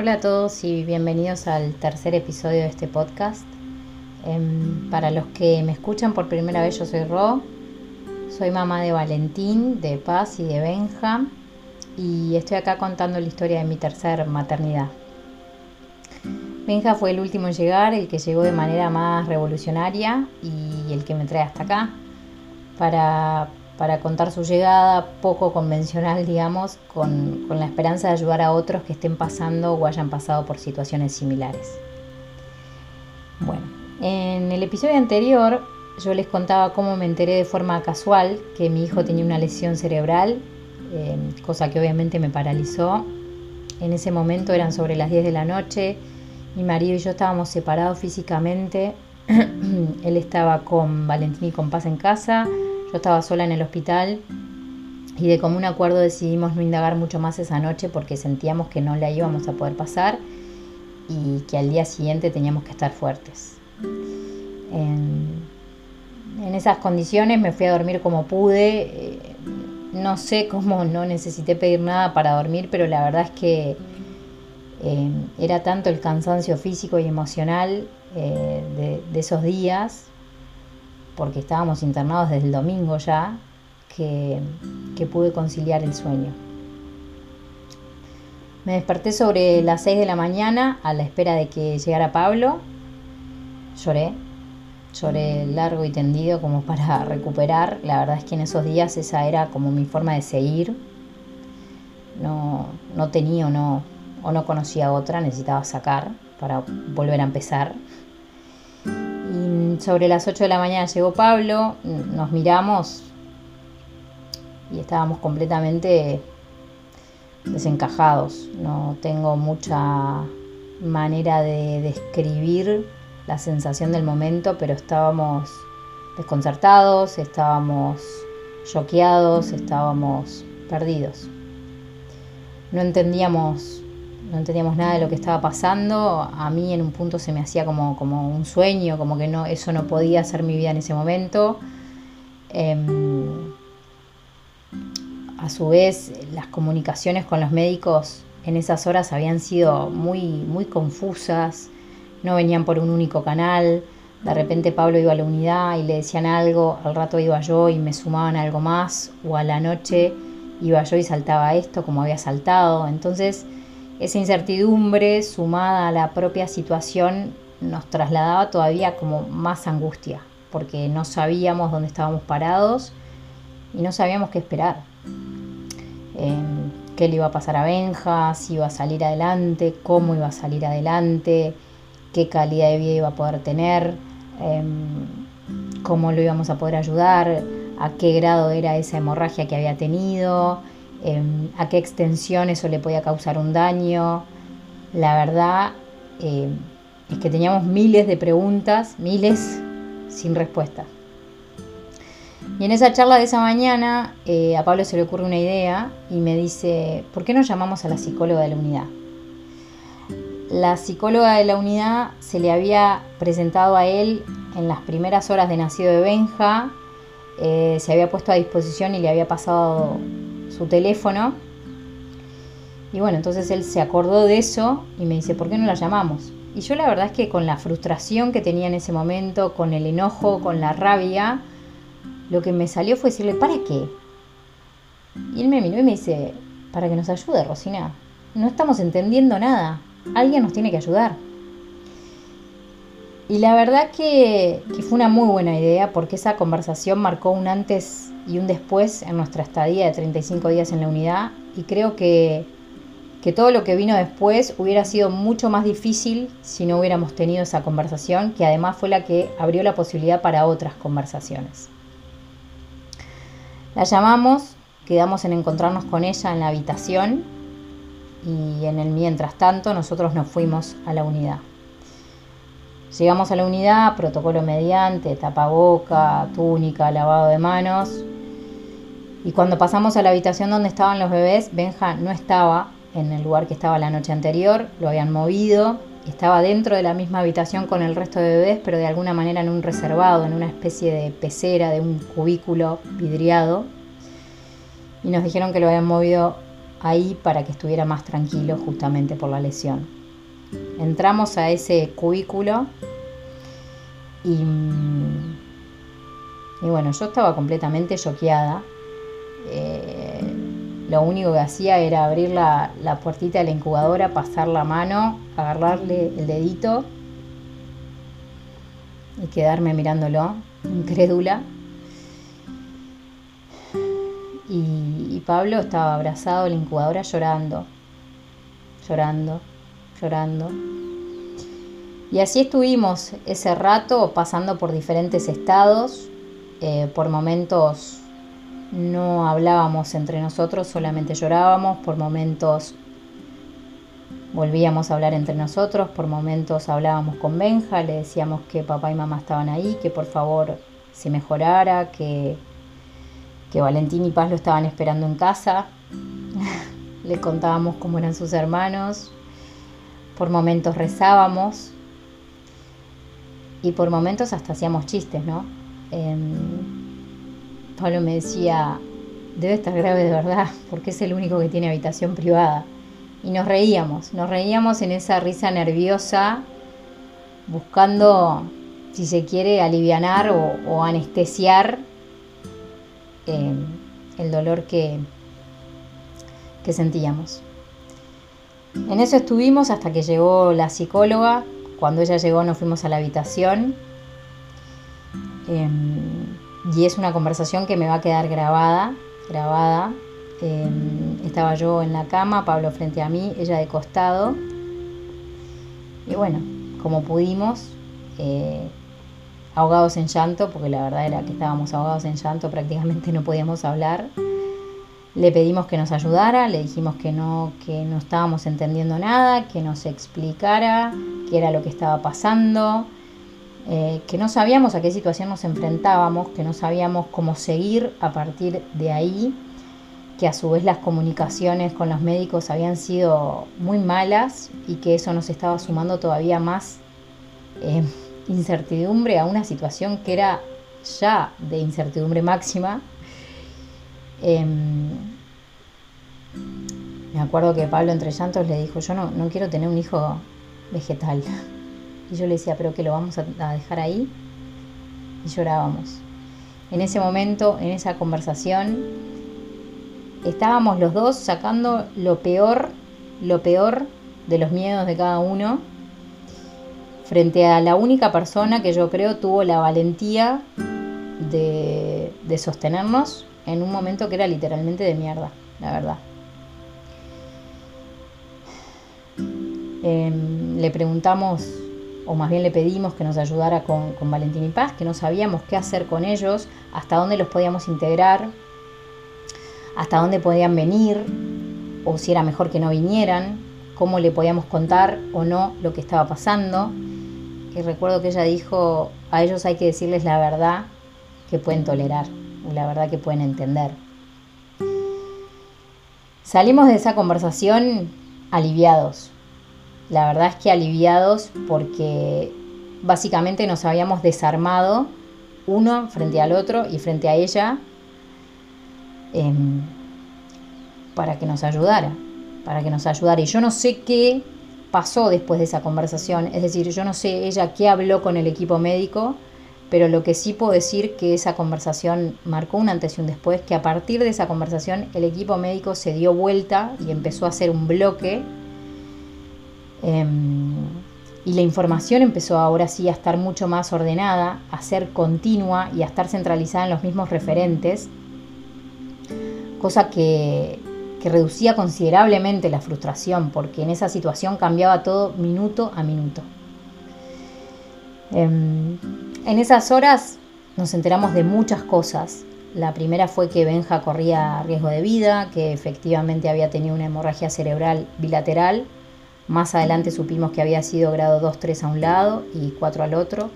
Hola a todos y bienvenidos al tercer episodio de este podcast. Em, para los que me escuchan por primera vez, yo soy Ro, soy mamá de Valentín, de Paz y de Benja y estoy acá contando la historia de mi tercer maternidad. Benja fue el último en llegar, el que llegó de manera más revolucionaria y el que me trae hasta acá para, para contar su llegada poco convencional, digamos, con, la esperanza de ayudar a otros que estén pasando o hayan pasado por situaciones similares. Bueno, en el episodio anterior yo les contaba cómo me enteré de forma casual que mi hijo tenía una lesión cerebral, eh, cosa que obviamente me paralizó. En ese momento eran sobre las 10 de la noche, mi marido y yo estábamos separados físicamente, él estaba con Valentín y con Paz en casa, yo estaba sola en el hospital y de común acuerdo decidimos no indagar mucho más esa noche porque sentíamos que no la íbamos a poder pasar y que al día siguiente teníamos que estar fuertes. En, esas condiciones me fui a dormir como pude. Eh, no sé cómo no necesité pedir nada para dormir, pero la verdad es que eh, era tanto el cansancio físico y emocional eh, de, esos días, porque estábamos internados desde el domingo ya, que, que pude conciliar el sueño. Me desperté sobre las 6 de la mañana a la espera de que llegara Pablo. Lloré, lloré largo y tendido como para recuperar. La verdad es que en esos días esa era como mi forma de seguir. No, no tenía o no, o no conocía otra, necesitaba sacar para volver a empezar. Sobre las 8 de la mañana llegó Pablo, nos miramos y estábamos completamente desencajados. No tengo mucha manera de describir la sensación del momento, pero estábamos desconcertados, estábamos choqueados, estábamos perdidos. No entendíamos, no entendíamos nada de lo que estaba pasando. A mí en un punto se me hacía como, como un sueño, como que no, eso no podía ser mi vida en ese momento. Eh, a su vez, las comunicaciones con los médicos en esas horas habían sido muy, muy confusas no venían por un único canal. De repente Pablo iba a la unidad y le decían algo, al rato iba yo y me sumaban algo más, o a la noche iba yo y saltaba esto como había saltado. Entonces, esa incertidumbre sumada a la propia situación nos trasladaba todavía como más angustia, porque no sabíamos dónde estábamos parados y no sabíamos qué esperar. Eh, qué le iba a pasar a Benja, si iba a salir adelante, cómo iba a salir adelante qué calidad de vida iba a poder tener, em, cómo lo íbamos a poder ayudar, a qué grado era esa hemorragia que había tenido, em, a qué extensión eso le podía causar un daño. La verdad em, es que teníamos miles de preguntas, miles sin respuesta. Y en esa charla de esa mañana eh, a Pablo se le ocurre una idea y me dice, ¿por qué no llamamos a la psicóloga de la unidad? la psicóloga de la unidad se le había presentado a él en las primeras horas de nacido de Benja, eh, se había puesto a disposición y le había pasado su teléfono. Y bueno, entonces él se acordó de eso y me dice, ¿por qué no la llamamos? Y yo la verdad es que con la frustración que tenía en ese momento, con el enojo, con la rabia, lo que me salió fue decirle, ¿para qué? Y él me miró y me dice, para que nos ayude, Rosina. No estamos entendiendo nada alguien nos tiene que ayudar. Y la verdad que, fue una muy buena idea porque esa conversación marcó un antes y un después en nuestra estadía de 35 días en la unidad y creo que, que todo lo que vino después hubiera sido mucho más difícil si no hubiéramos tenido esa conversación, que además fue la que abrió la posibilidad para otras conversaciones. La llamamos, quedamos en encontrarnos con ella en la habitación y en el mientras tanto nosotros nos fuimos a la unidad. Llegamos a la unidad, protocolo mediante, tapaboca, túnica, lavado de manos. Y cuando pasamos a la habitación donde estaban los bebés, Benja no estaba en el lugar que estaba la noche anterior, lo habían movido, estaba dentro de la misma habitación con el resto de bebés, pero de alguna manera en un reservado, en una especie de pecera, de un cubículo vidriado. Y nos dijeron que lo habían movido ahí para que estuviera más tranquilo justamente por la lesión. Entramos a ese cubículo y, y bueno, yo estaba completamente choqueada. Eh, lo único que hacía era abrir la, puertita de la incubadora, pasar la mano, agarrarle el dedito y quedarme mirándolo, incrédula. Y, Pablo estaba abrazado a la incubadora llorando, llorando, llorando. Y así estuvimos ese rato pasando por diferentes estados, eh, por momentos no hablábamos entre nosotros, solamente llorábamos, por momentos volvíamos a hablar entre nosotros, por momentos hablábamos con Benja, le decíamos que papá y mamá estaban ahí, que por favor se mejorara, que, que Valentín y Paz lo estaban esperando en casa, le contábamos cómo eran sus hermanos, por momentos rezábamos. Y por momentos hasta hacíamos chistes, ¿no? Em, Pablo me decía, debe estar grave de verdad, porque es el único que tiene habitación privada. Y nos reíamos, nos reíamos en esa risa nerviosa, buscando, si se quiere, alivianar o, anestesiar eh, el dolor que, sentíamos. En eso estuvimos hasta que llegó la psicóloga. Cuando ella llegó nos fuimos a la habitación. Em, y es una conversación que me va a quedar grabada, grabada Em, estaba yo en la cama, Pablo frente a mí, ella de costado. Y bueno, como pudimos, eh, ahogados en llanto, porque la verdad era que estábamos ahogados en llanto, prácticamente no podíamos hablar. Le pedimos que nos ayudara, le dijimos que no, que no estábamos entendiendo nada, que nos explicara qué era lo que estaba pasando, eh, que no sabíamos a qué situación nos enfrentábamos, que no sabíamos cómo seguir a partir de ahí que a su vez las comunicaciones con los médicos habían sido muy malas y que eso nos estaba sumando todavía más eh, incertidumbre a una situación que era ya de incertidumbre máxima. Em, me acuerdo que Pablo entre llantos le dijo, yo no, no quiero tener un hijo vegetal. Y yo le decía, pero que lo vamos a dejar ahí. Y llorábamos. En ese momento, en esa conversación, estábamos los dos sacando lo peor, lo peor de los miedos de cada uno frente a la única persona que yo creo tuvo la valentía de, sostenernos en un momento que era literalmente de mierda, la verdad. Em, le preguntamos, o más bien le pedimos que nos ayudara con, Valentín y Paz, que no sabíamos qué hacer con ellos, hasta dónde los podíamos integrar, hasta dónde podían venir o si era mejor que no vinieran, cómo le podíamos contar o no lo que estaba pasando. Y recuerdo que ella dijo, a ellos hay que decirles la verdad que pueden tolerar, la verdad que pueden entender. Salimos de esa conversación aliviados. La verdad es que aliviados porque básicamente nos habíamos desarmado uno frente al otro y frente a ella Em, para que nos ayudara, para que nos ayudara. Y yo no sé qué pasó después de esa conversación, es decir, yo no sé ella qué habló con el equipo médico, pero lo que sí puedo decir que esa conversación marcó un antes y un después, que a partir de esa conversación el equipo médico se dio vuelta y empezó a hacer un bloque. Em, y la información empezó ahora sí a estar mucho más ordenada, a ser continua y a estar centralizada en los mismos referentes cosa que, reducía considerablemente la frustración, porque en esa situación cambiaba todo minuto a minuto. Em, en esas horas nos enteramos de muchas cosas. La primera fue que Benja corría riesgo de vida, que efectivamente había tenido una hemorragia cerebral bilateral. Más adelante supimos que había sido grado 2-3 a un lado y 4 al otro.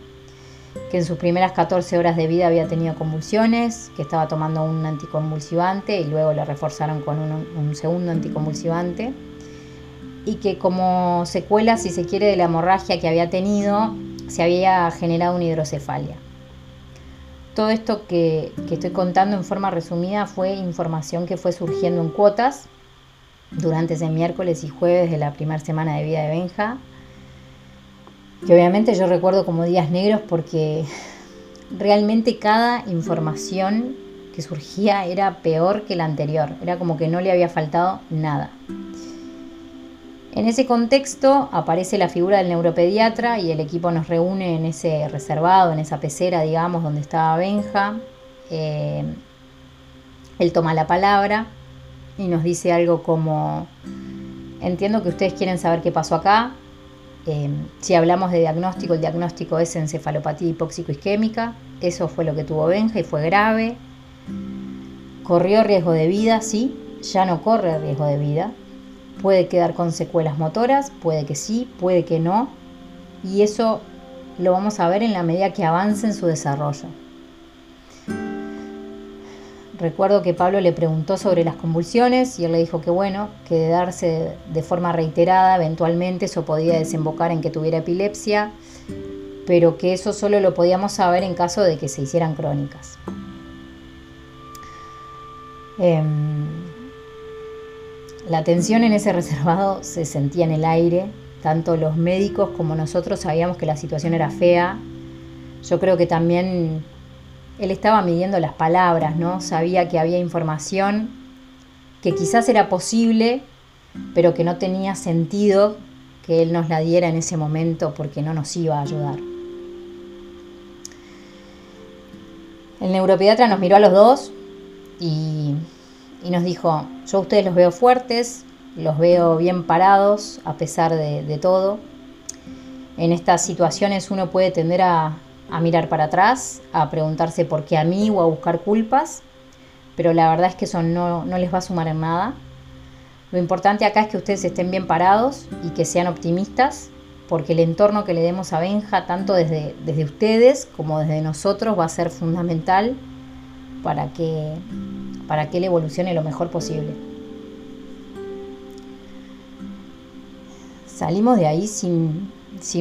Que en sus primeras 14 horas de vida había tenido convulsiones, que estaba tomando un anticonvulsivante y luego le reforzaron con un, segundo anticonvulsivante. Y que como secuela, si se quiere, de la hemorragia que había tenido, se había generado una hidrocefalia. Todo esto que, que estoy contando en forma resumida fue información que fue surgiendo en cuotas durante ese miércoles y jueves de la primera semana de vida de Benja, que obviamente yo recuerdo como días negros porque realmente cada información que surgía era peor que la anterior, era como que no le había faltado nada. En ese contexto aparece la figura del neuropediatra y el equipo nos reúne en ese reservado, en esa pecera, digamos, donde estaba Benja. Eh, él toma la palabra y nos dice algo como, entiendo que ustedes quieren saber qué pasó acá. Eh, si hablamos de diagnóstico, el diagnóstico es encefalopatía hipóxico-isquémica. Eso fue lo que tuvo Benja y fue grave. Corrió riesgo de vida, sí, ya no corre riesgo de vida. Puede quedar con secuelas motoras, puede que sí, puede que no. Y eso lo vamos a ver en la medida que avance en su desarrollo. Recuerdo que Pablo le preguntó sobre las convulsiones y él le dijo que bueno, que de darse de forma reiterada, eventualmente eso podía desembocar en que tuviera epilepsia, pero que eso solo lo podíamos saber en caso de que se hicieran crónicas. Em, la tensión en ese reservado se sentía en el aire, tanto los médicos como nosotros sabíamos que la situación era fea. Yo creo que también él estaba midiendo las palabras, ¿no? Sabía que había información que quizás era posible, pero que no tenía sentido que él nos la diera en ese momento porque no nos iba a ayudar. El neuropediatra nos miró a los dos y y nos dijo, yo a ustedes los veo fuertes, los veo bien parados a pesar de, todo. En estas situaciones uno puede tender a, mirar para atrás, a preguntarse por qué a mí o a buscar culpas, pero la verdad es que eso no, les va a sumar en nada. Lo importante acá es que ustedes estén bien parados y que sean optimistas, porque el entorno que le demos a Benja, tanto desde, desde ustedes como desde nosotros, va a ser fundamental para que para que él evolucione lo mejor posible. Salimos de ahí sin,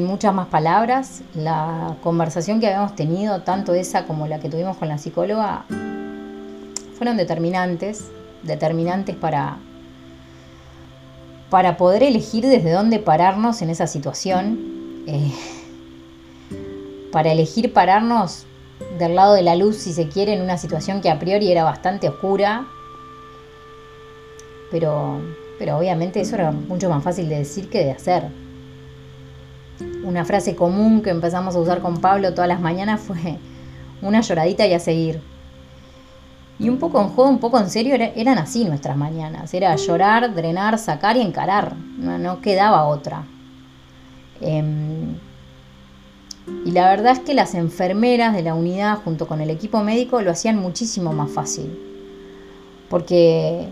muchas más palabras. La conversación que habíamos tenido, tanto esa como la que tuvimos con la psicóloga, fueron determinantes, determinantes para, para poder elegir desde dónde pararnos en esa situación, eh, para elegir pararnos del lado de la luz, si se quiere, en una situación que a priori era bastante oscura. Pero, pero obviamente eso era mucho más fácil de decir que de hacer. Una frase común que empezamos a usar con Pablo todas las mañanas fue una lloradita y a seguir. Y un poco en juego, un poco en serio, eran así nuestras mañanas. Era llorar, drenar, sacar y encarar. No, quedaba otra. Em, y la verdad es que las enfermeras de la unidad junto con el equipo médico lo hacían muchísimo más fácil. Porque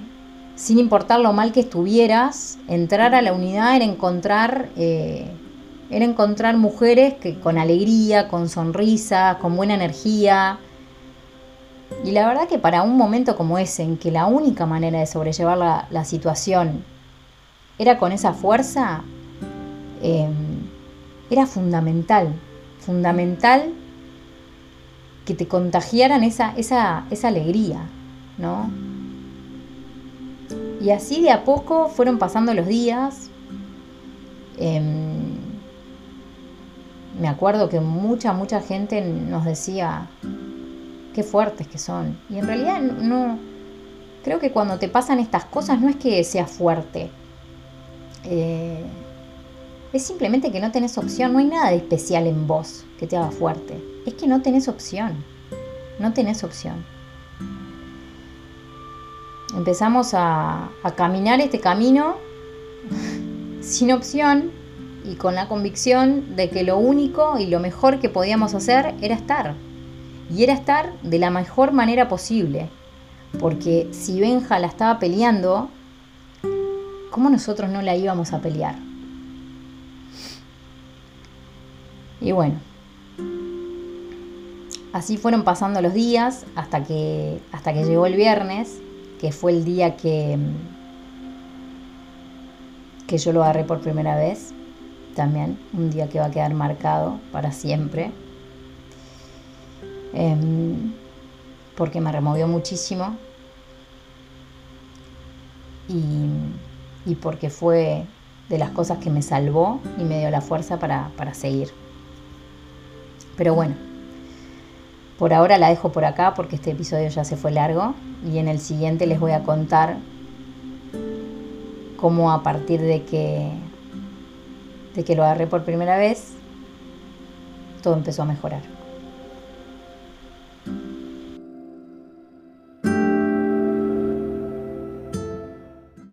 sin importar lo mal que estuvieras, entrar a la unidad era encontrar, eh, era encontrar mujeres que con alegría, con sonrisa, con buena energía. Y la verdad que para un momento como ese, en que la única manera de sobrellevar la, situación era con esa fuerza, eh, era fundamental fundamental que te contagiaran esa, esa, alegría, ¿no? Y así de a poco fueron pasando los días. Em, me acuerdo que mucha, mucha gente nos decía qué fuertes que son. Y en realidad no. Creo que cuando te pasan estas cosas no es que seas fuerte. Eh, es simplemente que no tenés opción, no hay nada de especial en vos que te haga fuerte. Es que no tenés opción, no tenés opción. Empezamos a, caminar este camino sin opción y con la convicción de que lo único y lo mejor que podíamos hacer era estar. Y era estar de la mejor manera posible. Porque si Benja la estaba peleando, ¿cómo nosotros no la íbamos a pelear? Y bueno, así fueron pasando los días hasta que, hasta que llegó el viernes, que fue el día que, que yo lo agarré por primera vez. También, un día que va a quedar marcado para siempre. Em, porque me removió muchísimo. Y, y porque fue de las cosas que me salvó y me dio la fuerza para, para seguir. Pero bueno, por ahora la dejo por acá porque este episodio ya se fue largo y en el siguiente les voy a contar cómo a partir de que, de que lo agarré por primera vez, todo empezó a mejorar.